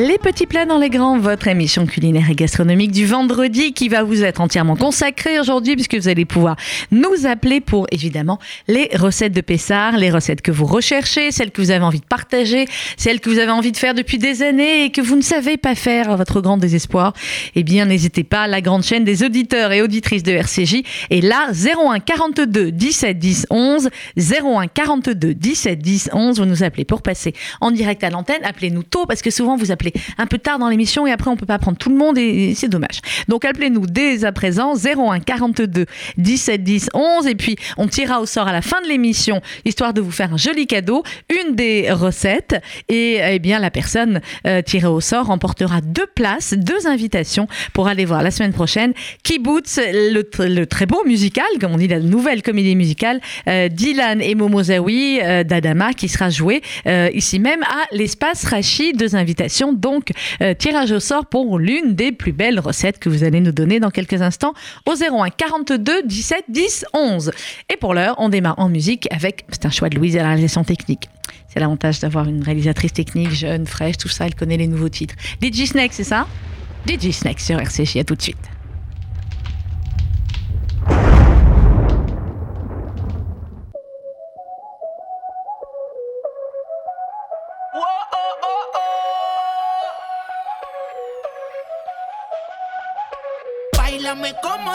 Les petits plats dans les grands, votre émission culinaire et gastronomique du vendredi qui va vous être entièrement consacrée aujourd'hui puisque vous allez pouvoir nous appeler pour évidemment les recettes de Pessard, les recettes que vous recherchez, celles que vous avez envie de partager, celles que vous avez envie de faire depuis des années et que vous ne savez pas faire à votre grand désespoir. Eh bien, n'hésitez pas, la grande chaîne des auditeurs et auditrices de RCJ est là. 01 42 17 10 11 01 42 17 10 11 vous nous appelez pour passer en direct à l'antenne, appelez-nous tôt parce que souvent vous appelez un peu tard dans l'émission et après on peut pas prendre tout le monde et c'est dommage. Donc appelez-nous dès à présent 01 42 17 10 11 et puis on tirera au sort à la fin de l'émission histoire de vous faire un joli cadeau, une des recettes et eh bien la personne euh, tirée au sort remportera deux places, deux invitations pour aller voir la semaine prochaine Kibbutz, le, le très beau musical, comme on dit la nouvelle comédie musicale euh, Dylan et Momozawi euh, d'Adama qui sera joué ici même à l'espace Rachi, deux invitations donc euh, tirage au sort pour l'une des plus belles recettes que vous allez nous donner dans quelques instants au 01 42 17 10 11. Et pour l'heure, on démarre en musique avec, c'est un choix de Louise à la réalisation technique. C'est l'avantage d'avoir une réalisatrice technique jeune, fraîche, tout ça, elle connaît les nouveaux titres. DJ Snake, c'est ça? DJ Snake sur RCJ, à tout de suite.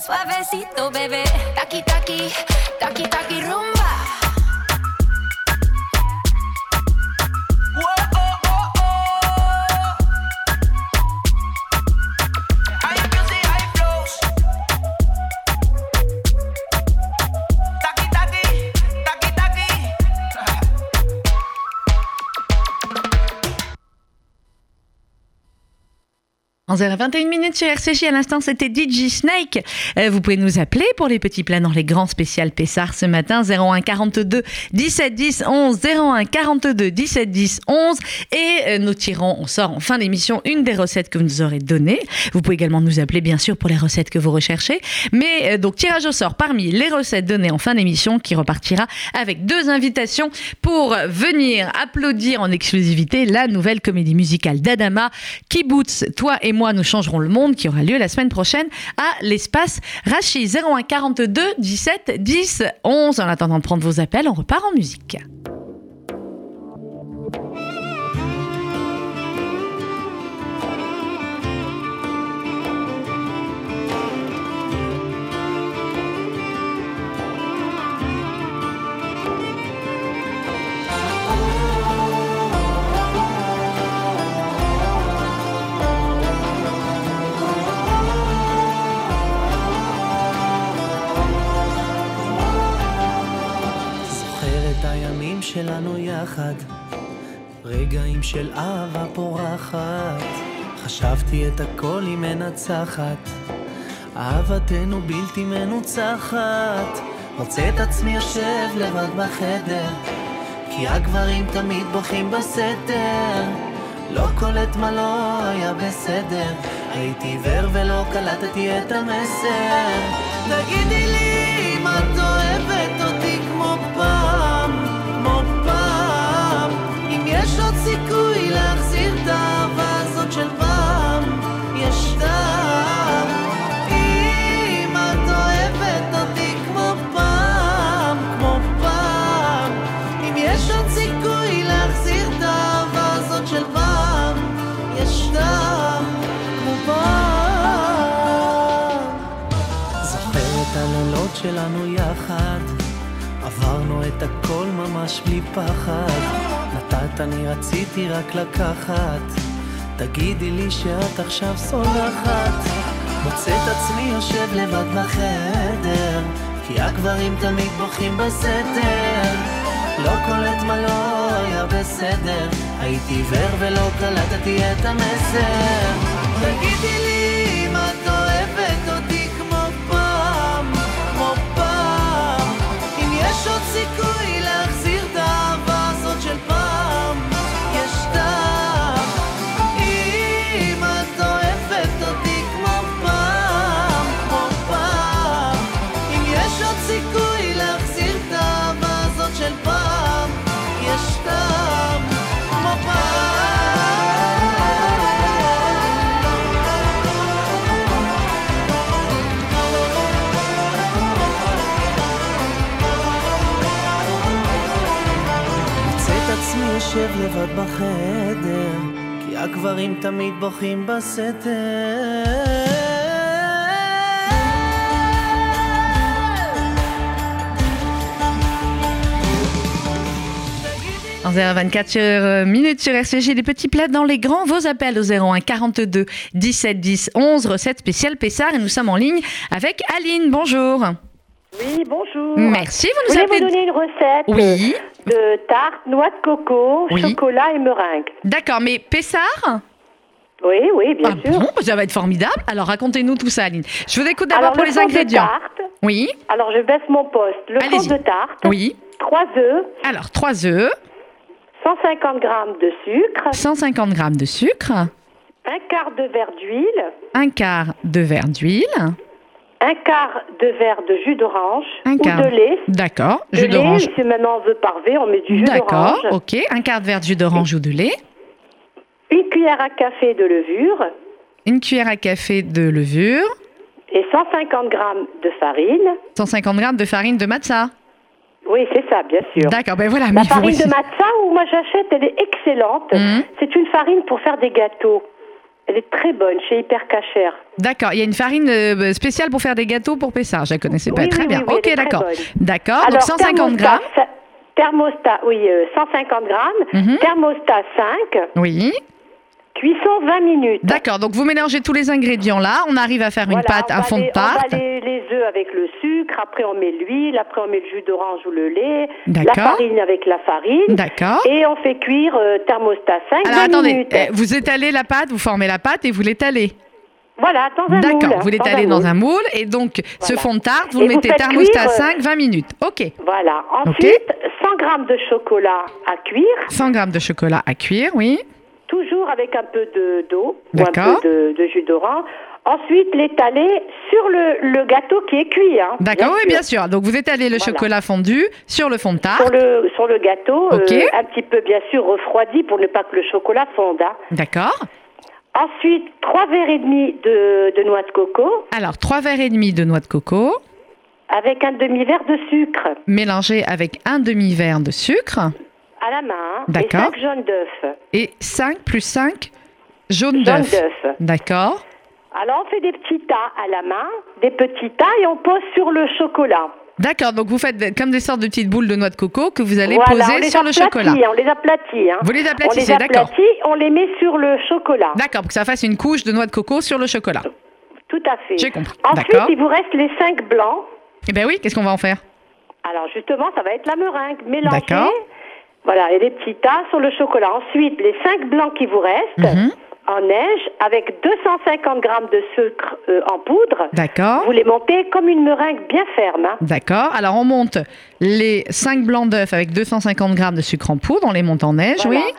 suavecito, bebé. Taki, taki, taki, taki, rumba. En 21 minutes sur RCJ. À l'instant, c'était DJ Snake. Euh, vous pouvez nous appeler pour les petits plats dans les grands spéciales Pessard ce matin. 01 42 17 10 11. 01 42 17 10 11. Et euh, nous tirons, on sort en fin d'émission une des recettes que vous nous aurez données. Vous pouvez également nous appeler, bien sûr, pour les recettes que vous recherchez. Mais euh, donc, tirage au sort parmi les recettes données en fin d'émission qui repartira avec deux invitations pour venir applaudir en exclusivité la nouvelle comédie musicale d'Adama, Kibbutz, toi et moi nous changerons le monde, qui aura lieu la semaine prochaine à l'espace Rachi 01 42 17 10 11. En attendant de prendre vos appels, on repart en musique. של אהבה פורחת. חשבתי את הכל היא מנצחת, אהבתנו בלתי מנוצחת. מוצא את עצמי יושב לבד בחדר, כי הגברים תמיד בוכים בסתר. לא קולט מה לא היה בסדר, הייתי עיוור ולא קלטתי את המסר. תגידי לי אם את אוהבת אותי כמו סיכוי להחזיר את האהבה הזאת של פעם, יש טעם. אם את אוהבת אותי כמו פעם, כמו פעם. אם יש עוד סיכוי להחזיר את האהבה הזאת של פעם, יש טעם כמו פעם. זוכר את הלילות שלנו יחד, עברנו את הכל ממש בלי פחד. נתת, אני רציתי רק לקחת. תגידי לי שאת עכשיו סולחת. מוצא את עצמי יושב לבד בחדר, כי הגברים תמיד בוכים בסתר. לא קולט מה לא היה בסדר, הייתי עיוור ולא קלטתי את המסר. תגידי לי לבד בחדר, כי הגברים תמיד בוכים בסתר. 11h24 sur, euh, minutes sur RCG, les petits plats dans les grands. Vos appels au 01 42 17 10 11, recette spéciale Pessard. Et nous sommes en ligne avec Aline. Bonjour. Oui, bonjour. Merci, vous Vous nous me appelez. donner une recette Oui. de tarte, noix de coco, Oui. chocolat et meringue. D'accord, mais Pessard Oui, oui, bien Ah sûr. bon, ça va être formidable. Alors racontez-nous tout ça, Aline. Je vous écoute d'abord pour le les ingrédients. De tarte, Oui, alors, je baisse mon poste. Le fond de tarte, oui. 3 œufs, Alors, 3 œufs, 150 grammes de sucre, 150 grammes de sucre, un quart de verre d'huile, un quart de verre d'huile, un quart de verre de jus d'orange ou de lait. D'accord, jus d'orange. si maintenant on veut parver, on met du jus D'accord, d'orange. ok. Un quart de verre de jus d'orange ou de lait, Une cuillère à café de levure une cuillère à café de levure, et 150 grammes de farine. 150 grammes de farine de matza. Oui, c'est ça, bien sûr. D'accord, ben voilà. La farine de matza, où moi j'achète, elle est excellente. Mhm. C'est une farine pour faire des gâteaux. Elle est très bonne chez Hyper Cacher. D'accord, il y a une farine euh, spéciale pour faire des gâteaux pour Pessard. Je la connaissais pas. Oui, très oui, bien. oui, ok, d'accord. D'accord, donc 150 thermostat, grammes. Thermostat, oui, euh, 150 grammes. Mhm. Thermostat 5. Oui. Cuisson 20 minutes. D'accord, donc vous mélangez tous les ingrédients là. On arrive à faire une pâte, un fond de les- On va tarte. les, les œufs avec le sucre, après on met l'huile, après on met le jus d'orange ou le lait, la farine avec la farine. D'accord. Et on fait cuire euh, thermostat 5 Alors 20 attendez, minutes. euh, vous étalez la pâte, vous formez la pâte et vous l'étalez. Voilà, dans un moule. D'accord, vous l'étalez dans un moule et donc ce fond de tarte, vous Et le mettez thermostat cuire, euh, 5, 20 minutes. Ok. Voilà. Ensuite, 100 grammes de chocolat à cuire, 100 grammes de chocolat à cuire, oui. Avec un peu de- d'eau ou un peu de, de jus d'orange. Ensuite, l'étaler sur le, le gâteau qui est cuit. Hein, D'accord, oui, bien sûr. Donc vous étalez le Voilà. chocolat fondu sur le fond de tarte. Sur le, sur le gâteau, euh, un petit peu bien sûr refroidi pour ne pas que le chocolat fonde. hein. D'accord. Ensuite, trois verres et demi de, de noix de coco Alors, 3 verres et demi de noix de coco, avec un demi-verre de sucre mélangé avec un demi-verre de sucre à la main hein, et D'accord. cinq jaunes d'œufs. et 5 plus 5 jaunes Jaunes d'œufs. d'œufs. D'accord. Alors, on fait des petits tas à la main, des petits tas et on pose sur le chocolat. D'accord, donc vous faites comme des sortes de petites boules de noix de coco que vous allez voilà, on poser les sur le chocolat. On les aplatit. Hein. Vous les on les aplatissez, d'accord. aplatit, on les met sur le chocolat. D'accord, pour que ça fasse une couche de noix de coco sur le chocolat. Tout à fait. J'ai compris. Ensuite, D'accord. il vous reste les cinq blancs. Eh bien oui, qu'est-ce qu'on va en faire? Alors justement, ça va être la meringue mélangée. D'accord. Voilà, et des petits tas sur le chocolat. Ensuite, les cinq blancs qui vous restent Mhm. en neige avec 250 grammes de sucre euh, en poudre. D'accord. Vous les montez comme une meringue bien ferme. hein. D'accord. Alors on monte les 5 blancs d'œufs avec 250 grammes de sucre en poudre, on les monte en neige, Voilà. oui.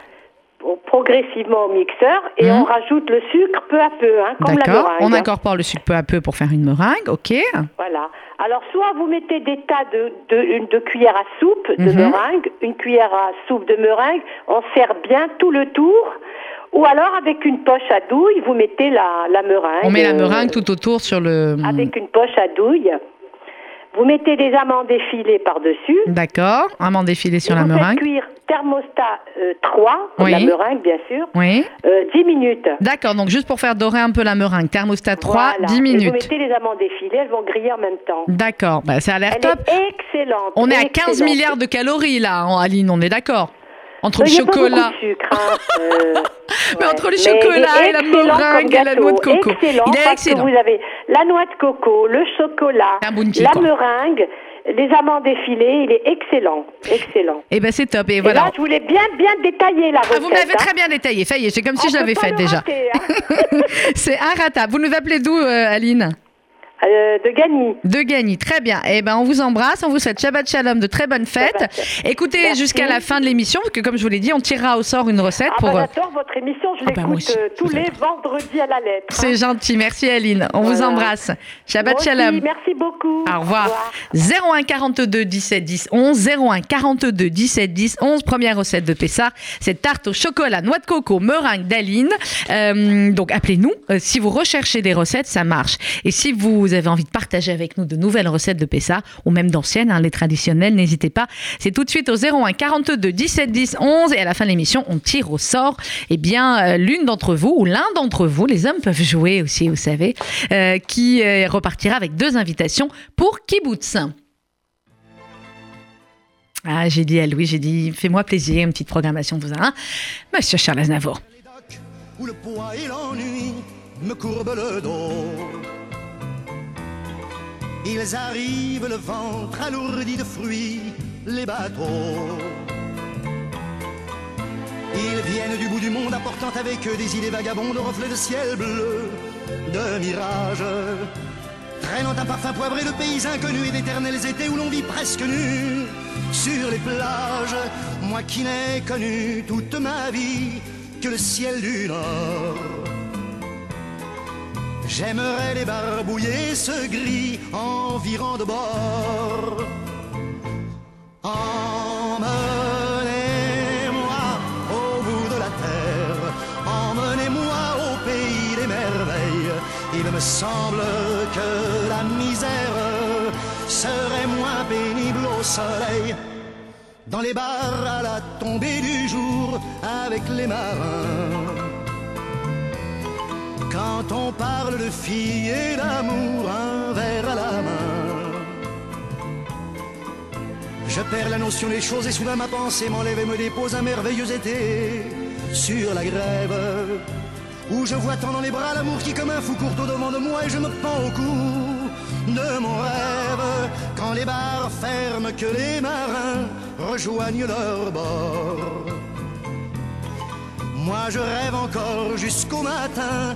Progressivement au mixeur et on rajoute le sucre peu à peu, hein, comme la D'accord. meringue. On incorpore le sucre peu à peu pour faire une meringue, ok. Voilà. Alors, soit vous mettez des tas de, de, cuillères à soupe de Mhm. meringue, une cuillère à soupe de meringue, on sert bien tout le tour. Ou alors, avec une poche à douille, vous mettez la, la meringue. On met la euh, meringue tout autour sur le. Avec une poche à douille. Vous mettez des amandes effilées par-dessus. D'accord. Amande défilée sur Et la vous faites meringue. cuire thermostat euh, 3, pour Oui. la meringue, bien sûr, Oui. euh, 10 minutes. D'accord. Donc juste pour faire dorer un peu la meringue, thermostat 3, Voilà. 10 Et vous minutes. mettez les amandes effilées, elles vont griller en même temps. D'accord. Bah, ça a l'air top. est excellente. On est à 15 excellente. milliards de calories là, en Aline, on est d'accord Entre le chocolat. hein, euh, Mais entre le chocolat et la meringue et la noix de coco. Excellent, Il est parce excellent. que vous avez la noix de coco, le chocolat, bounty, la quoi. meringue, les amandes effilées. Il est excellent, excellent. Eh ben c'est top. Et Et voilà. là, je voulais bien, bien détailler la Ah, recette. vous me l'avez hein. très bien détaillé. Ça y est, c'est comme si On je l'avais fait déjà. hein. C'est inratable. Vous nous appelez d'où, euh, Aline? Euh, de Gagny. De Gagny. Très bien. Eh ben, on vous embrasse. On vous souhaite Shabbat Shalom, de très bonnes fêtes. Écoutez jusqu'à la fin de l'émission, parce que comme je vous l'ai dit, on tirera au sort une recette Ah pour. euh, j'adore votre émission, je Ah bah, l'écoute euh, tous les vendredis à la lettre. hein. C'est gentil. Merci, Aline. On vous embrasse. Shabbat Moi aussi, Shalom. Merci beaucoup. Au revoir. 01 42 17 10 11 01 42 17 10 11 première recette de Pessard cette tarte au chocolat noix de coco meringue d'Aline Euh, donc appelez-nous Euh, si vous recherchez des recettes ça marche et si vous avez envie de partager avec nous de nouvelles recettes de Pessard ou même d'anciennes hein, les traditionnelles n'hésitez pas c'est tout de suite au 01 42 17 10 11 et à la fin de l'émission on tire au sort eh bien euh, l'une d'entre vous ou l'un d'entre vous les hommes peuvent jouer aussi vous savez euh, qui euh, repartira avec deux invitations pour Kibbutz. Ah, j'ai dit à Louis, j'ai dit, fais-moi plaisir, une petite programmation vous a. Hein Monsieur Charles Aznavour. où le poids et l'ennui me courbent le dos. Ils arrivent le ventre alourdi de fruits, les bateaux. Ils viennent du bout du monde apportant avec eux des idées vagabondes, reflets de ciel bleu, de mirages. Traînant un parfum poivré de pays inconnus et d'éternels étés où l'on vit presque nu sur les plages. Moi qui n'ai connu toute ma vie que le ciel du Nord. J'aimerais les barbouiller ce gris environ de bord. Emmenez-moi au bout de la terre, emmenez-moi au pays des merveilles. Il me semble que la misère serait moins pénible au soleil. Dans les bars à la tombée du jour avec les marins. Quand on parle de filles et d'amour, un verre à la main. Je perds la notion des choses et soudain ma pensée m'enlève et me dépose un merveilleux été sur la grève. Où je vois tant dans les bras l'amour qui comme un fou court au devant de moi et je me pends au cou de mon rêve. Quand les bars ferment, que les marins rejoignent leur bord. Moi je rêve encore jusqu'au matin,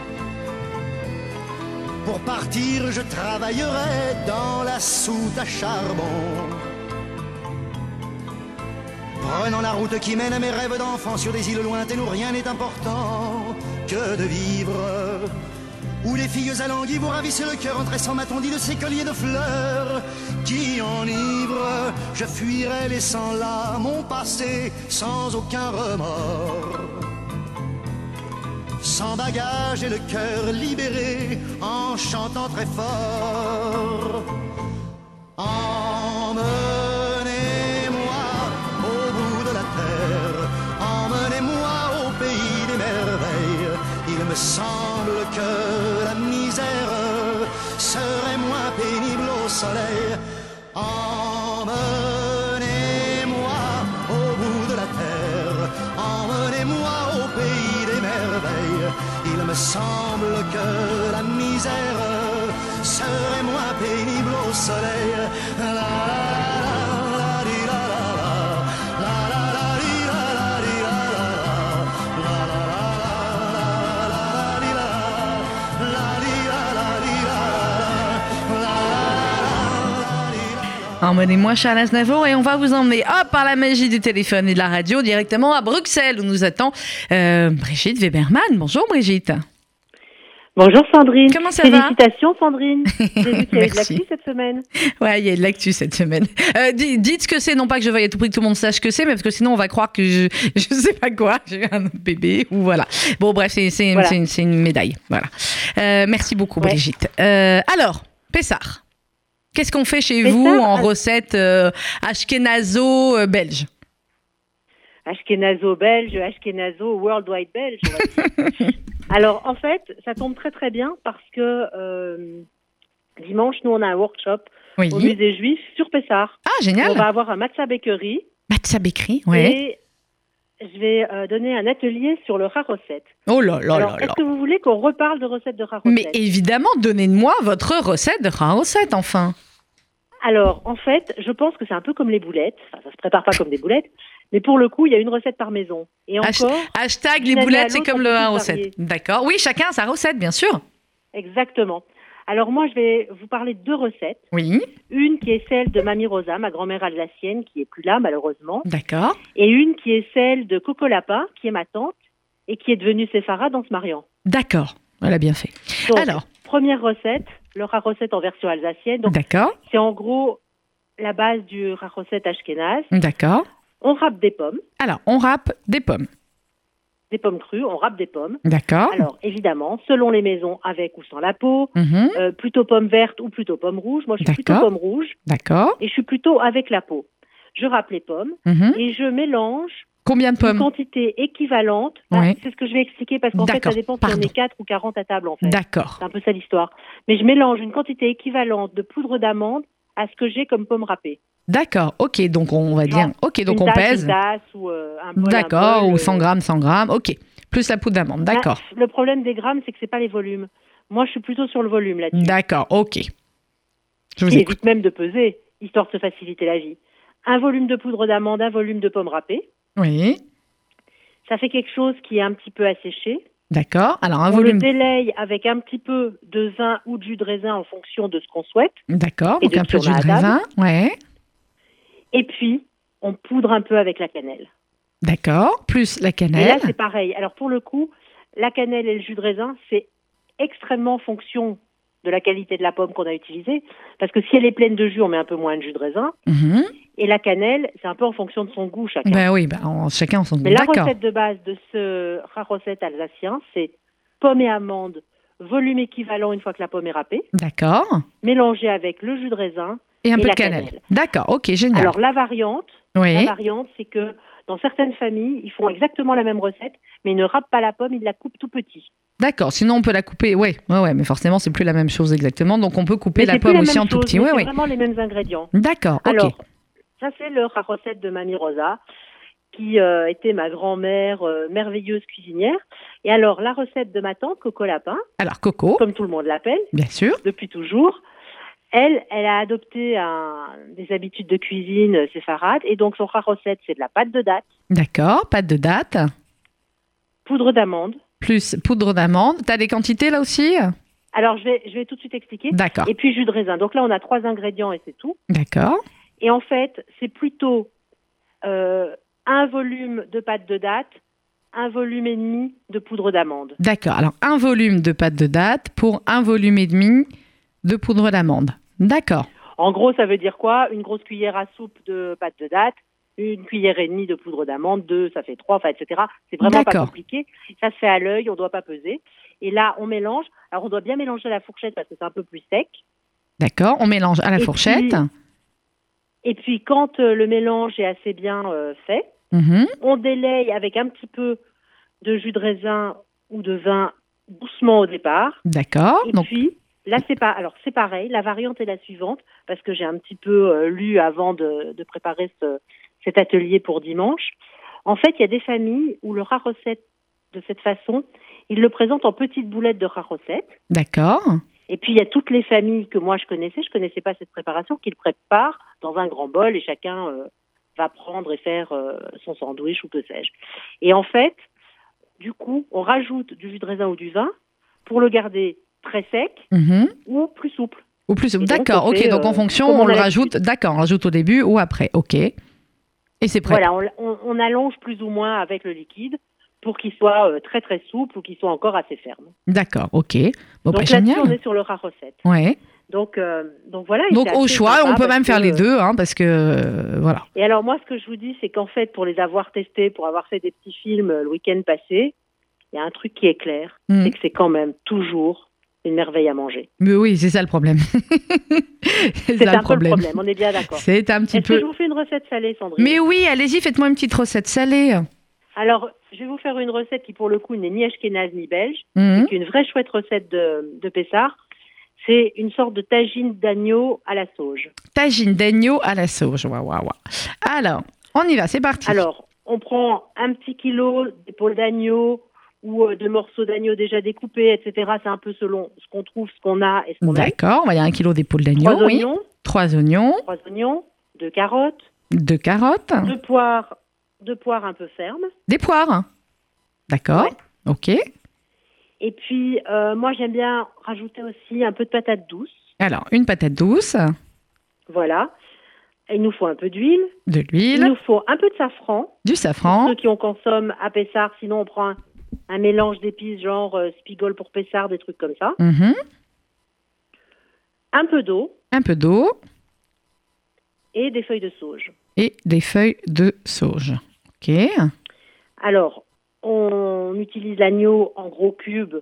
Pour partir, je travaillerai dans la soute à charbon. Prenant la route qui mène à mes rêves d'enfant sur des îles lointaines où rien n'est important que de vivre. Où les filles alanguies vous ravissent le cœur en tressant ma tondie de ces colliers de fleurs qui enivrent. Je fuirai laissant là mon passé sans aucun remords. Sans bagage et le cœur libéré en chantant très fort. Emmenez-moi au bout de la terre, emmenez-moi au pays des merveilles. Il me semble que la misère serait moins pénible au soleil. Emmenez-moi Charles Aznavour et on va vous emmener, par la magie du téléphone et de la radio, directement à Bruxelles où nous attend euh, Brigitte Weberman. Bonjour Brigitte. Bonjour Sandrine. Comment ça va Félicitations Sandrine. J'ai vu qu'il y avait de l'actu cette semaine. Ouais, il y a de l'actu cette semaine. Euh, di- dites ce que c'est, non pas que je veuille à tout prix que tout le monde sache ce que c'est, mais parce que sinon on va croire que je, je sais pas quoi, j'ai un bébé ou voilà. Bon, bref, c'est Voilà. une, médaille. Voilà. Euh, merci beaucoup, Ouais. Brigitte. Euh, alors, Pessard. Qu'est-ce qu'on fait chez Pessard, vous en recette euh, ashkenazo euh, belge Ashkenazo belge, Ashkenazo worldwide belge. On va dire. Alors en fait, ça tombe très très bien parce que euh, dimanche, nous on a un workshop Oui. au musée juif sur Pessard. Ah, On génial. va avoir un matza bakery Matza Bakery, ouais. et je vais euh, donner un atelier sur le rat recette. Oh là là Alors là est-ce que vous voulez qu'on reparle de recettes de rat Mais évidemment, donnez-moi votre recette de rat recette, enfin. Alors, en fait, je pense que c'est un peu comme les boulettes. Enfin, ça se prépare pas comme des boulettes, mais pour le coup, il y a une recette par maison. Et encore, Hashtag les boulettes, c'est comme le peut rat tout recette. varier. D'accord. Oui, chacun a sa recette, bien sûr. exactement. Alors moi, je vais vous parler de deux recettes. Oui, Une qui est celle de Mamie Rosa, ma grand-mère alsacienne, qui est plus là malheureusement, d'accord. et une qui est celle de Coco Lapa, qui est ma tante et qui est devenue séfarade en se mariant. D'accord. Elle a bien fait. Donc, Alors, première recette, le rat recette en version alsacienne. D'accord, c'est en gros la base du rat recette ashkénaze. d'accord. On râpe des pommes, Alors, on râpe des pommes. des pommes crues, on râpe des pommes. D'accord. Alors, évidemment, selon les maisons, avec ou sans la peau, Mhm, euh, plutôt pomme verte ou plutôt pomme rouge. Moi, je suis plutôt pomme rouge D'accord. et je suis plutôt avec la peau. Je râpe les pommes Mhm. et je mélange Combien de une pommes quantité équivalente. Bah, Ouais. C'est ce que je vais expliquer parce qu'en fait, ça dépend si on est 4 ou 40 à table, en fait. D'accord. C'est un peu ça l'histoire. Mais je mélange une quantité équivalente de poudre d'amande à ce que j'ai comme pomme râpée. D'accord. Ok, donc on va dire. Ok, donc une on tasse, pèse. Une tasse ou euh, un bol, un D'accord, bol, ou euh, 100 grammes, 100 grammes. Ok. Plus la poudre d'amande. bah, D'accord. le problème des grammes, c'est que c'est pas les volumes. Moi, je suis plutôt sur le volume là-dessus. D'accord. Ok. Je vous qui écoute. évite même de peser, histoire de se faciliter la vie. Un volume de poudre d'amande, un volume de pomme râpée. Oui. Ça fait quelque chose qui est un petit peu asséché. D'accord. Alors, un on volume. le délaye avec un petit peu de vin ou de jus de raisin en fonction de ce qu'on souhaite. D'accord. Donc, un peu de jus de raisin. Ouais. Et puis, on poudre un peu avec la cannelle. D'accord. Plus la Et là, cannelle. c'est pareil. Alors, pour le coup, la cannelle et le jus de raisin, c'est extrêmement fonction de la qualité de la pomme qu'on a utilisée. Parce que si elle est pleine de jus, on met un peu moins de jus de raisin. Mhm. Et la cannelle, c'est un peu en fonction de son goût chacun. Ben oui, ben, on- chacun son goût. Mais la recette de base de ce rat recette alsacien, c'est pomme et amande, volume équivalent une fois que la pomme est râpée, D'accord. mélangé avec le jus de raisin, Et un Et peu de cannelle. cannelle. D'accord, ok, génial. Alors la variante, oui. la variante, c'est que dans certaines familles, ils font exactement la même recette, mais ils ne râpent pas la pomme, ils la coupent tout petit. D'accord, sinon on peut la couper. Ouais, ouais, ouais, mais forcément c'est plus la même chose exactement. Donc on peut couper Mais la pomme la aussi en tout petit. c'est ouais. vraiment les mêmes ingrédients. D'accord, ok. Alors, ça c'est le la recette de Mamie Rosa, qui euh, était ma grand-mère euh, merveilleuse cuisinière. Et alors, la recette de ma tante, Coco Lapin, Alors Coco, comme tout le monde l'appelle, bien sûr. depuis toujours, elle, elle a adopté un- des habitudes de cuisine euh, séfarades. Et donc, son recette, c'est de la pâte de date, D'accord, pâte de date, poudre d'amande. plus poudre d'amande. T'as les quantités là aussi? Alors, je vais, je vais tout de suite expliquer. D'accord, Et puis, jus de raisin. Donc là, on a trois ingrédients et c'est tout. d'accord. Et en fait, c'est plutôt euh, un volume de pâte de date, un volume et demi de poudre d'amande. D'accord. Alors un volume de pâte de date pour un volume et demi de poudre d'amande. D'accord. En gros, ça veut dire quoi? Une grosse cuillère à soupe de pâte de date, une cuillère et demie de poudre d'amande, deux, ça fait trois, enfin, etc. C'est vraiment pas compliqué. Ça se fait à l'œil, on ne doit pas peser. Et là, on mélange. Alors, on doit bien mélanger à la fourchette parce que c'est un peu plus sec. D'accord. On mélange à la Et fourchette. puis- Et puis, quand euh, le mélange est assez bien euh, fait, Mhm. on délaye avec un petit peu de jus de raisin ou de vin doucement au départ. D'accord. Et Donc puis, là, c'est pas. Alors, c'est pareil. La variante est la suivante, parce que j'ai un petit peu euh, lu avant de, de préparer ce- cet atelier pour dimanche. En fait, il y a des familles où le rat recette de cette façon, ils le présentent en petites boulettes de rat recette. d'accord. Et puis, il y a toutes les familles que moi je connaissais, je connaissais pas cette préparation, qu'ils préparent dans un grand bol et chacun euh, va prendre et faire euh, son sandwich ou que sais-je. Et en fait, du coup, on rajoute du jus de raisin ou du vin pour le garder très sec Mhm. ou plus souple. Ou plus. donc, D'accord. Ok. Donc en euh, fonction, on on le rajoute. D'accord. On rajoute au début ou après. Ok. Et c'est prêt. Voilà, on, on- on allonge plus ou moins avec le liquide pour qu'il soit euh, très très souple ou qu'il soit encore assez ferme. D'accord. Ok. Bon, bah, donc là-dessus, on est sur le rat recette. Ouais. Donc, euh, donc voilà. Donc au choix, on peut même faire que, les deux, hein, parce que euh, voilà. Et alors moi, ce que je vous dis, c'est qu'en fait, pour les avoir testés, pour avoir fait des petits films le week-end passé, il y a un truc qui est clair, Mhm. c'est que c'est quand même toujours une merveille à manger. Mais oui, c'est ça le problème. c'est un le peu le problème. on est bien d'accord. C'est un petit Est-ce que peu. je vous fais une recette salée, Sandrine? Mais oui, allez-y, faites-moi une petite recette salée. Alors, je vais vous faire une recette qui, pour le coup, n'est ni ashkénaze ni belge, Mhm. c'est une vraie chouette recette de, de Pessard. C'est une sorte de tagine d'agneau à la sauge. Tagine d'agneau à la sauge. Waouh, waouh, waouh. Alors, on y va, c'est parti. Alors, on prend un petit kilo d'épaules d'agneau ou euh, de morceaux d'agneau déjà découpés, etc. C'est un peu selon ce qu'on trouve, ce qu'on a et ce qu'on a. D'accord, va y avoir un kilo d'épaules d'agneau. Trois oui. oignons, Trois oignons, trois oignons, deux carottes, deux carottes, deux poires, deux poires un peu fermes. des poires. D'accord, Ouais. ok. Et puis, euh, moi, j'aime bien rajouter aussi un peu de patate douce. Alors, une patate douce, Voilà. Il nous faut un peu d'huile. de Il l'huile, nous faut un peu de safran. du safran. Ceux qui en consomment à Pessard, sinon on prend un, un mélange d'épices genre euh, spigol pour Pessard, des trucs comme ça. Mhm. Un peu d'eau Un peu d'eau et des feuilles de sauge. et des feuilles de sauge. Ok. Alors, on utilise l'agneau en gros cubes,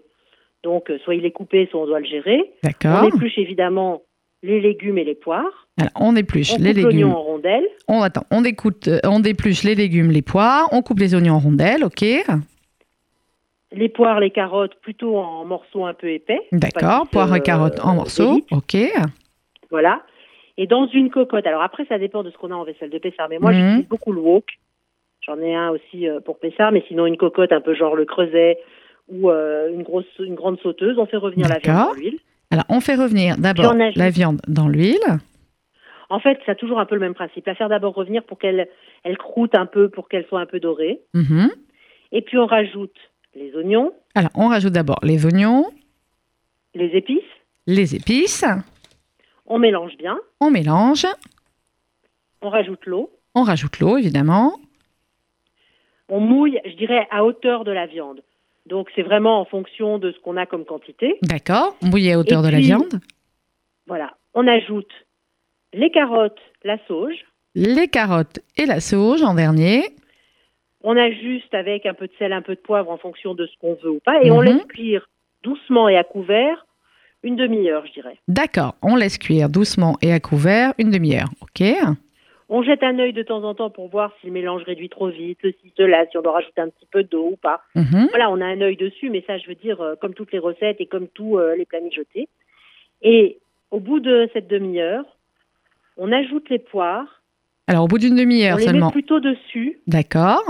donc euh, soit il est coupé, soit on doit le gérer. On D'accord. épluche évidemment les légumes et les poires. Alors, on épluche On les coupe légumes. en rondelles. On attend. On découpe, euh, on dépluche les légumes, les poires. On coupe les oignons en rondelles. Ok. Les poires, les carottes plutôt en morceaux un peu épais. D'accord. Poires et carottes en morceaux. Ok. Voilà. Et dans une cocotte. Alors après, ça dépend de ce qu'on a en vaisselle de Pessard. Mais moi, Mhm. j'utilise beaucoup le wok. J'en ai un aussi euh, pour Pessard, mais sinon une cocotte un peu genre le creuset ou euh, une grosse, une grande sauteuse. On fait revenir la viande dans l'huile. Alors, on fait revenir d'abord la viande dans l'huile. En fait, ça a toujours un peu le même principe. La faire d'abord revenir pour qu'elle elle croûte un peu, pour qu'elle soit un peu dorée. Mhm. Et puis on rajoute les oignons, Alors, on rajoute d'abord les oignons, les épices. les épices. On mélange bien. On mélange. On rajoute l'eau. On rajoute l'eau, évidemment. On mouille, je dirais, à hauteur de la viande. Donc c'est vraiment en fonction de ce qu'on a comme quantité. D'accord. Mouillé à hauteur Et de la viande. Voilà. On ajoute les carottes, la sauge. Les carottes et la sauge en dernier. On ajuste avec un peu de sel, un peu de poivre en fonction de ce qu'on veut ou pas. Et on Mhm. laisse cuire doucement et à couvert une demi-heure, je dirais. D'accord, on laisse cuire doucement et à couvert une demi-heure. Ok. On jette un œil de temps en temps pour voir si le mélange réduit trop vite, ceci, cela, si on doit rajouter un petit peu d'eau ou pas. Mhm. Voilà, on a un œil dessus, mais ça, je veux dire, euh, comme toutes les recettes et comme tous euh, les plats mijotés. Et au bout de cette demi-heure, on ajoute les poires, Alors, au bout d'une on demi-heure les seulement. met plutôt dessus D'accord.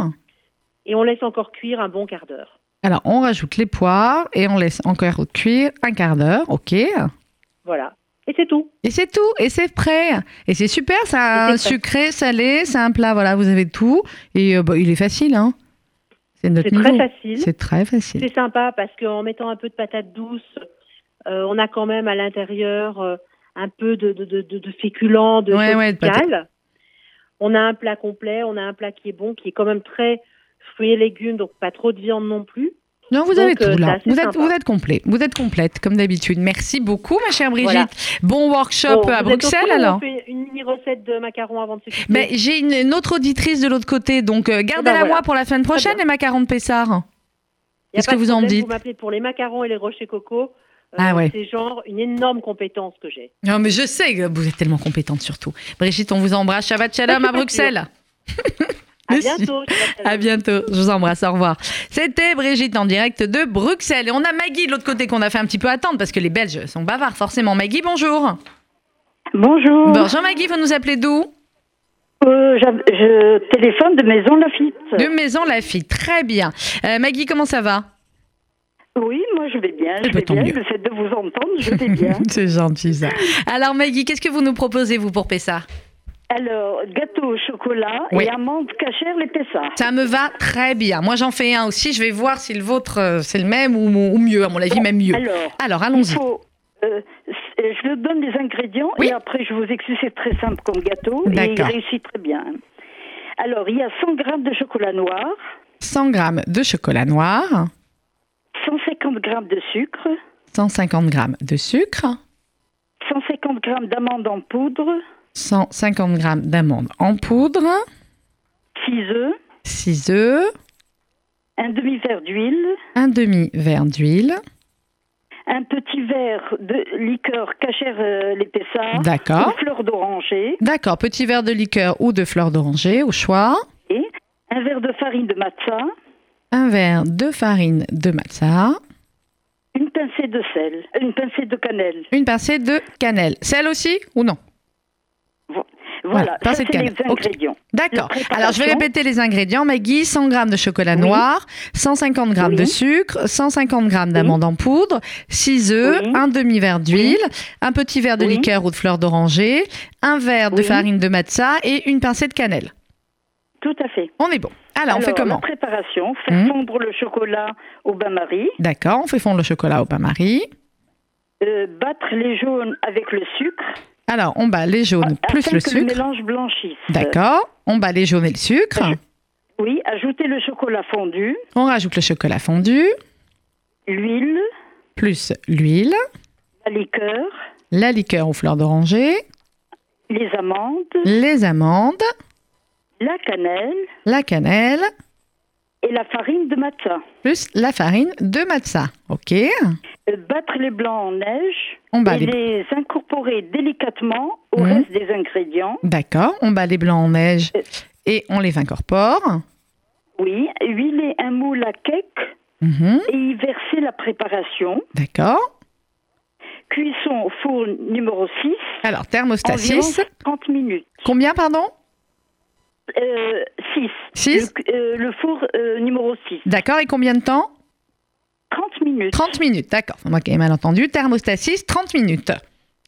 et on laisse encore cuire un bon quart d'heure. Alors, on rajoute les poires et on laisse encore cuire un quart d'heure. Ok. Et Voilà. Et c'est tout. c'est tout. Et c'est prêt. Et c'est super. C'est un Et sucré, salé. C'est un plat. Voilà, vous avez tout. Et euh, bah, il est facile. Hein. C'est notre très facile. C'est très facile. C'est sympa parce qu'en mettant un peu de patate douce, euh, on a quand même à l'intérieur euh, un peu de, de, de, de, féculents, de Ouais, de. On a un plat complet, on a un plat qui est bon, qui est quand même très fruits et légumes, donc pas trop de viande non plus. Non, vous Donc, avez euh, tout là. Vous êtes, vous êtes complet. Vous êtes complète, comme d'habitude. Merci beaucoup, ma chère Brigitte. Voilà. Bon workshop Bon, à Bruxelles alors On fait une mini recette de macarons avant de se. Ben, J'ai une, une autre auditrice de l'autre côté, donc euh, gardez-la ben voilà. moi pour la semaine prochaine, bien. les macarons de Pessard. Qu'est-ce que de vous en dites Vous m'appelez pour les macarons et les rochers coco. Euh, Ah ouais. C'est genre une énorme compétence que j'ai. Non, mais je sais que vous êtes tellement compétente surtout. Brigitte, on vous embrasse. Shabbat shalom à Bruxelles. À bientôt. À bientôt. Je vous embrasse. Au revoir. C'était Brigitte en direct de Bruxelles. Et on a Maggie de l'autre côté qu'on a fait un petit peu attendre parce que les Belges sont bavards, forcément. Maggie, bonjour. Bonjour. Bonjour Maggie, vous nous appelez d'où? Euh, je téléphone de Maison Lafitte. De Maison Lafitte. Très bien. Euh, Maggie, comment ça va? Oui, moi je vais bien. Eh Je ben, vais tant bien. mieux. Le fait de vous entendre, je vais bien. C'est gentil ça. Alors Maggie, qu'est-ce que vous nous proposez, vous, pour Pessard Alors, gâteau au chocolat Oui. et amandes cachère les Pessards. Ça me va très bien. Moi, j'en fais un aussi. Je vais voir si le vôtre, euh, c'est le même ou, ou mieux. À mon avis, même mieux. Alors, Alors, il allons-y. faut. euh, c- je donne les ingrédients Oui. et après je vous explique. C'est très simple comme gâteau et il réussit très bien. Alors, il y a 100 grammes de chocolat noir, 100 grammes de chocolat noir, 150 grammes de sucre, 150 grammes de sucre, 150 grammes d'amandes en poudre, 150 grammes d'amandes en poudre, 6 œufs, 6 œufs, un demi-verre d'huile, un demi-verre d'huile. un petit verre de liqueur cachère euh, l'épaisseur, D'accord. aux fleurs d'oranger. D'accord. Petit verre de liqueur ou de fleur d'oranger au choix. et un verre de farine de matza, Un verre de farine de matza. une pincée de sel, une pincée de cannelle. Une pincée de cannelle. Celle aussi ou non? Vo- Voilà, Voilà, pincée ça les ingrédients. D'accord. Alors, je vais répéter les ingrédients. Maggie, 100 g de chocolat Oui. noir, 150 g Oui. de sucre, 150 g d'amandes en poudre, 6 œufs, un demi-verre d'huile, un petit verre de liqueur ou de fleur d'oranger, un verre de farine de matza et une pincée de cannelle. Tout à fait. On est bon. Alors, on fait la comment préparation, faire Hmm. fondre le chocolat au bain-marie, D'accord, on fait fondre le chocolat au bain-marie. euh, battre les jaunes avec le sucre, Alors, on bat les jaunes plus afin le que sucre. le mélange blanchisse. D'accord, on bat les jaunes et le sucre. Oui, ajouter le chocolat fondu, On rajoute le chocolat fondu, l'huile, plus l'huile, la liqueur, la liqueur aux fleurs d'oranger, les amandes, les amandes, la cannelle la cannelle, et la farine de matza. plus la farine de matza. Ok Euh, Battre les blancs en neige On bat et les... les incorporer délicatement au Mhm. reste des ingrédients. D'accord, on bat les blancs en neige et on les incorpore. Oui, huiler un moule à cake Mhm, et y verser la préparation. D'accord. Cuisson au four numéro 6, Alors, thermostat environ 6. 30 minutes. Combien, pardon? Euh, 6. Six Le, euh, le four euh, numéro 6. D'accord, et combien de temps 30 minutes. 30 minutes, d'accord. Moi qui ai mal entendu. Thermostat 6, 30 minutes.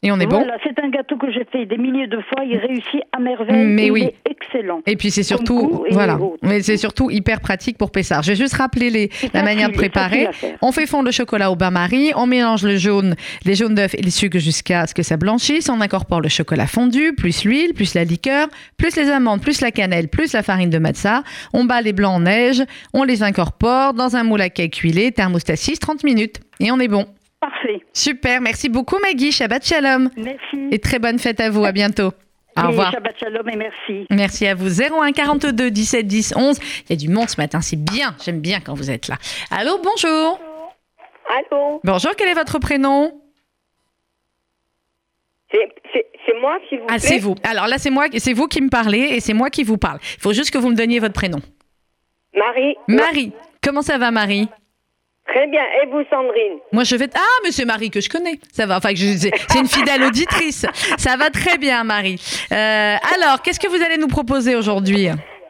Et on est bon Voilà, c'est un gâteau que j'ai fait des milliers de fois. Il réussit à merveille. Mais il oui. est excellent. Et puis c'est surtout, voilà, mais c'est surtout hyper pratique pour Pessard. Je vais juste rappeler les, la manière de préparer. On fait fondre le chocolat au bain-marie, on mélange le jaune, les jaunes d'œufs et le sucre jusqu'à ce que ça blanchisse. On incorpore le chocolat fondu, plus l'huile, plus la liqueur, plus les amandes, plus la cannelle, plus la farine de matza. On bat les blancs en neige, on les incorpore dans un moule à cake huilé, thermostat 6, 30 minutes. Et on est bon. Parfait. Super, merci beaucoup Maggie, Shabbat Shalom. Merci. Et très bonne fête à vous, à bientôt. Au Et revoir. Shabbat shalom et merci. Merci à vous. 01 42 17 10 11. Il y a du monde ce matin, c'est bien. J'aime bien quand vous êtes là. Allô, bonjour. Allô Bonjour, quel est votre prénom? C'est- C'est c'est moi, s'il vous plaît Ah, c'est vous. Alors là, c'est moi, c'est vous qui me parlez et c'est moi qui vous parle. Il faut juste que vous me donniez votre prénom. Marie Marie. Comment ça va, Marie? Très bien. Et vous, Sandrine Moi, je vais. Ah, mais c'est Marie que je connais. Ça va. Enfin, je- c'est une fidèle auditrice. Ça va très bien, Marie. Euh, alors, qu'est-ce que vous allez nous proposer aujourd'hui?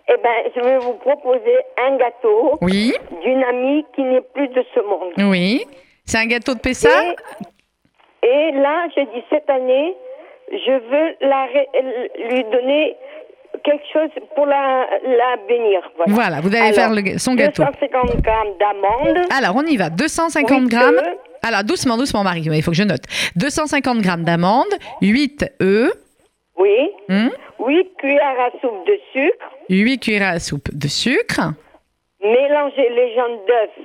Eh ben, je vais vous proposer un gâteau Oui. d'une amie qui n'est plus de ce monde. Oui. C'est un gâteau de Pessard Et, et là, je dis cette année, je veux la lui donner quelque chose pour la, la bénir. Voilà. Voilà, vous allez faire le- son gâteau. 250 grammes d'amandes. Alors, on y va. 250 Huit grammes. œufs. Alors, doucement, doucement, Marie. Il faut que je note. 250 grammes d'amandes, 8 œufs, Oui. hmm, 8 cuillères à soupe de sucre. 8 cuillères à soupe de sucre. Mélangez les jaunes d'œufs,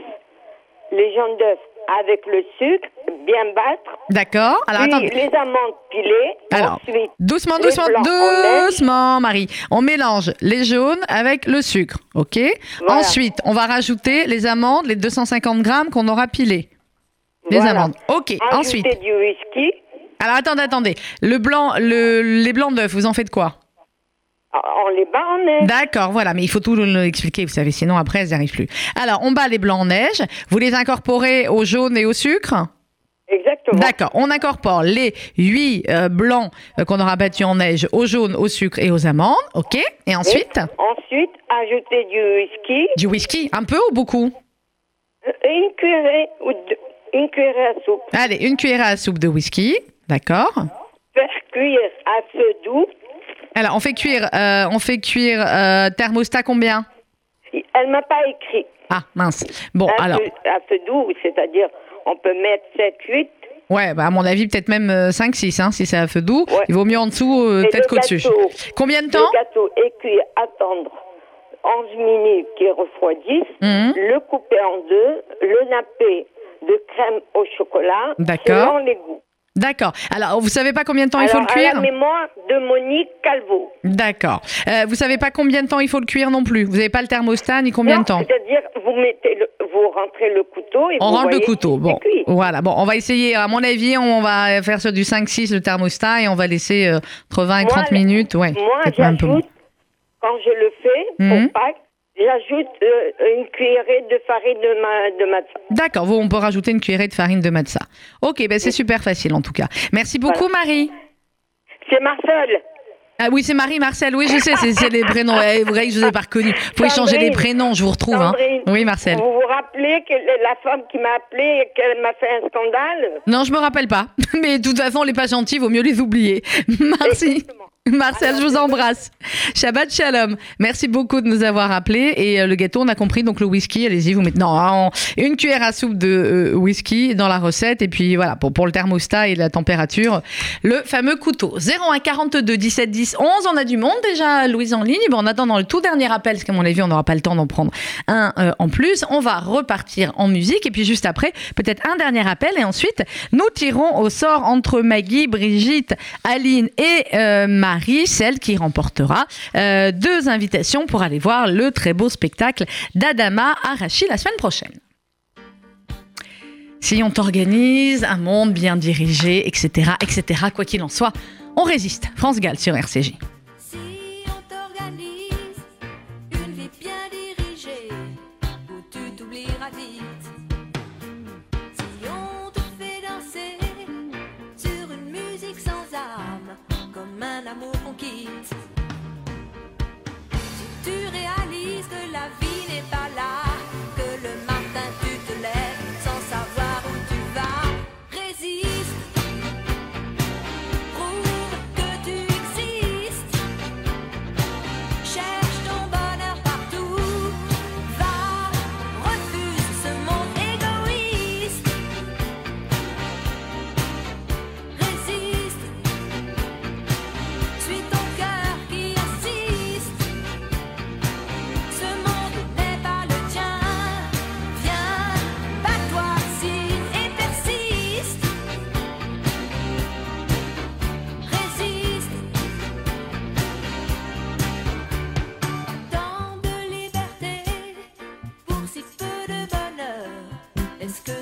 les jaunes d'œufs avec le sucre, bien battre. D'accord. Alors, Puis attendez. les amandes pilées. Alors, Ensuite, doucement, doucement, doucement, Marie. On mélange les jaunes avec le sucre, ok Voilà. Ensuite, on va rajouter les amandes, les 250 grammes qu'on aura pilées. Les Voilà. amandes, ok. Ajoutez Ensuite, du whisky. alors attendez, attendez. Le blanc, le, les blancs d'œufs, vous en faites quoi? On les bat en neige. D'accord, voilà, mais il faut tout l'expliquer, vous savez, sinon après, elles n'y arrivent plus. Alors, on bat les blancs en neige, vous les incorporez au jaune et au sucre? Exactement. D'accord, on incorpore les 8 blancs euh, qu'on aura battus en neige au jaune, au sucre et aux amandes, ok? Et ensuite, Ensuite, ajoutez du whisky. du whisky, un peu ou beaucoup? Euh, Une cuillerée ou deux, une cuillerée à soupe. Allez, une cuillère à soupe de whisky, d'accord Faire cuire à feu doux. Alors, on fait cuire, euh, on fait cuire euh, thermostat combien? Elle m'a pas écrit. Ah, mince. Bon, à, alors, feu, à feu doux, c'est-à-dire on peut mettre 7, 8. ouais, bah, à mon avis, peut-être même 5-6, hein, si c'est à feu doux. Ouais. Il vaut mieux en dessous, euh, peut-être qu'au-dessus. Combien de temps? Le gâteau est cuit, attendre 11 minutes qu'il refroidisse. Mhm. Le couper en deux. Le napper de crème au chocolat. D'accord. Selon les goûts. D'accord. Alors, vous savez pas combien de temps il faut le cuire à la mémoire de Monique Calvo. D'accord. Euh, vous savez pas combien de temps il faut le cuire non plus Vous n'avez pas le thermostat ni combien Non, de temps C'est-à-dire, vous mettez le, vous rentrez le couteau et On vous rentre le voyez couteau. qu'il est Bon, cuit. voilà. Bon, on va essayer. À mon avis, on va faire sur du 5-6 le thermostat et on va laisser euh, entre 20 et Moi, 30 le- minutes. Ouais. Moi, peut-être même un peu moins. j'ajoute, quand je le fais, pour Pâques, j'ajoute euh, une cuillerée de farine de, ma, de matza. D'accord. Vous, on peut rajouter une cuillerée de farine de matza. Ok, ben c'est super facile en tout cas. Merci beaucoup, Marie. C'est Marcel. Ah oui, c'est Marie Marcel. Oui, je sais, c'est c'est les prénoms. Eh, vous voyez je vous ai pas reconnu. Vous pouvez changer les prénoms, je vous retrouve. Hein. Oui, Marcel. Vous vous rappelez que la femme qui m'a appelée et qu'elle m'a fait un scandale? Non, je me rappelle pas. Mais de toute façon, les pas gentils, vaut mieux les oublier. Merci. Exactement. Marcel, je vous embrasse. Shabbat shalom. Merci beaucoup de nous avoir appelés. Et euh, le gâteau, on a compris. Donc le whisky, allez-y, vous mettez non, en- une cuillère à soupe de euh, whisky dans la recette. Et puis voilà, pour, pour le thermostat et la température, le fameux couteau. 01 42 17 10 11. On a du monde déjà, Louise en ligne. Bon, on attend dans le tout dernier appel, parce qu'à mon avis, on n'aura pas le temps d'en prendre un euh, en plus. On va repartir en musique. Et puis juste après, peut-être un dernier appel. Et ensuite, nous tirons au sort entre Maggie, Brigitte, Aline et euh, Marie, celle qui remportera euh, deux invitations pour aller voir le très beau spectacle d'Adama Arachi la semaine prochaine. Si on t'organise un monde bien dirigé, etc., etc., quoi qu'il en soit, on résiste. France Gall sur RCJ.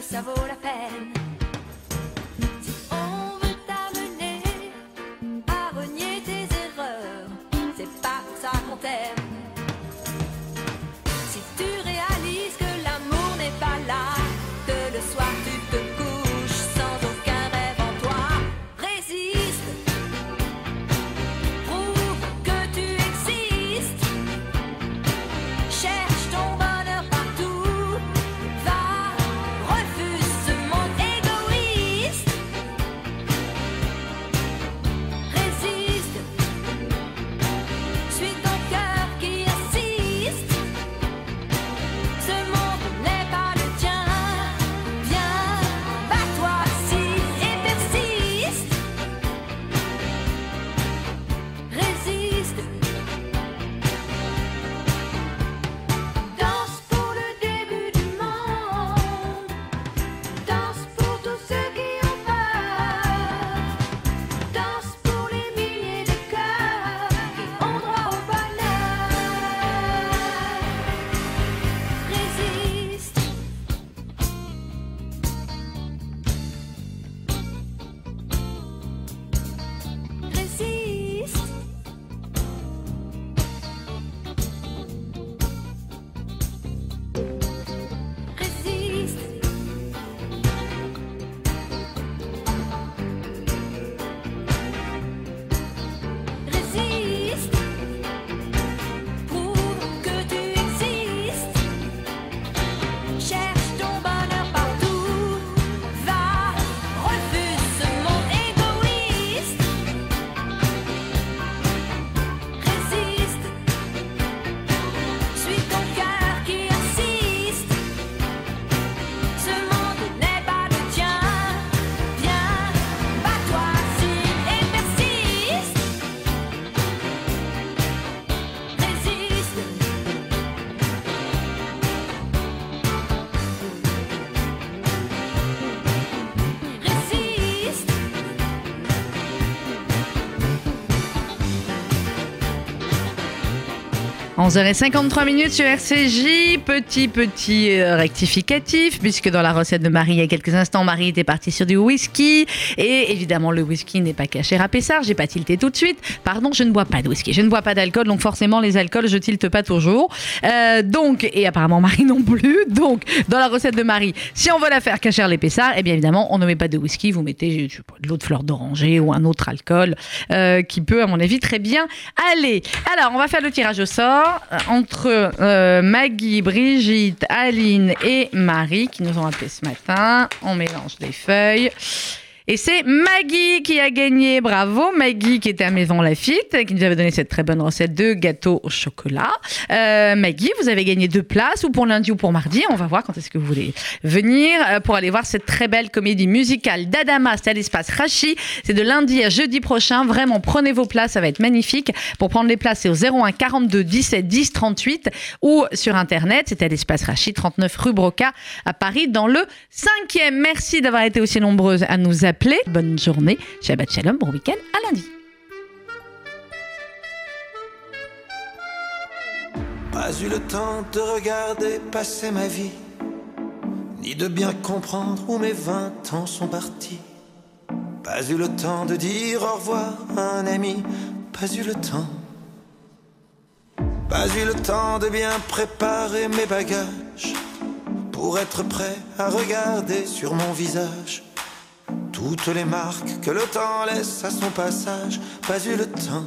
Est-ce que ça 11h53 minutes sur RCJ, petit petit euh, rectificatif, puisque dans la recette de Marie, il y a quelques instants, Marie était partie sur du whisky, et évidemment le whisky n'est pas caché à Pessard, j'ai pas tilté tout de suite, pardon, je ne bois pas de whisky, je ne bois pas d'alcool, donc forcément les alcools, je tilte pas toujours. Euh, donc, et apparemment Marie non plus, donc dans la recette de Marie, si on veut la faire cacher les Pessards, eh bien évidemment, on ne met pas de whisky, vous mettez je sais pas, de l'eau de fleur d'oranger ou un autre alcool euh, qui peut, à mon avis, très bien aller. Alors, on va faire le tirage au sort euh, entre euh, Maggie, Brigitte, Aline et Marie qui nous ont appelé ce matin. On mélange les feuilles. Et c'est Maggie qui a gagné. Bravo, Maggie qui était à Maison Lafitte, qui nous avait donné cette très bonne recette de gâteau au chocolat. Euh, Maggie, vous avez gagné deux places, ou pour lundi ou pour mardi. On va voir quand est-ce que vous voulez venir euh, pour aller voir cette très belle comédie musicale d'Adamas à l'espace Rachi. C'est de lundi à jeudi prochain. Vraiment, prenez vos places, ça va être magnifique. Pour prendre les places, c'est au 01 42 17 10 38 ou sur Internet. C'est à l'espace Rachi, 39 rue Broca à Paris, dans le 5e. Merci d'avoir été aussi nombreuses à nous appeler. Bonne journée. Shabbat Shalom. Bon week-end. À lundi. Pas eu le temps de regarder passer ma vie, ni de bien comprendre où mes vingt ans sont partis. Pas eu le temps de dire au revoir à un ami, pas eu le temps. Pas eu le temps de bien préparer mes bagages pour être prêt à regarder sur mon visage toutes les marques que le temps laisse à son passage. Pas eu le temps.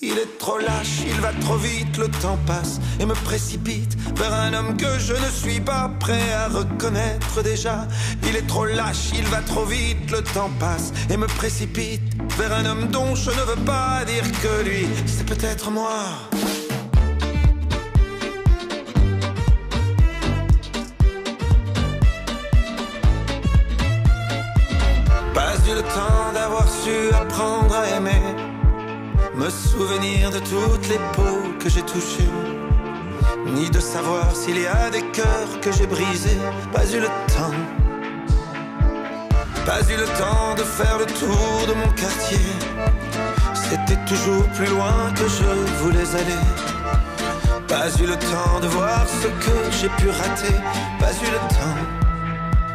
Il est trop lâche, il va trop vite, le temps passe et me précipite vers un homme que je ne suis pas prêt à reconnaître déjà. Il est trop lâche, il va trop vite, le temps passe et me précipite vers un homme dont je ne veux pas dire que lui, c'est peut-être moi. Eu le temps d'avoir su apprendre à aimer, me souvenir de toutes les peaux que j'ai touchées, ni de savoir s'il y a des cœurs que j'ai brisés. Pas eu le temps, pas eu le temps de faire le tour de mon quartier. C'était toujours plus loin que je voulais aller. Pas eu le temps de voir ce que j'ai pu rater. Pas eu le temps.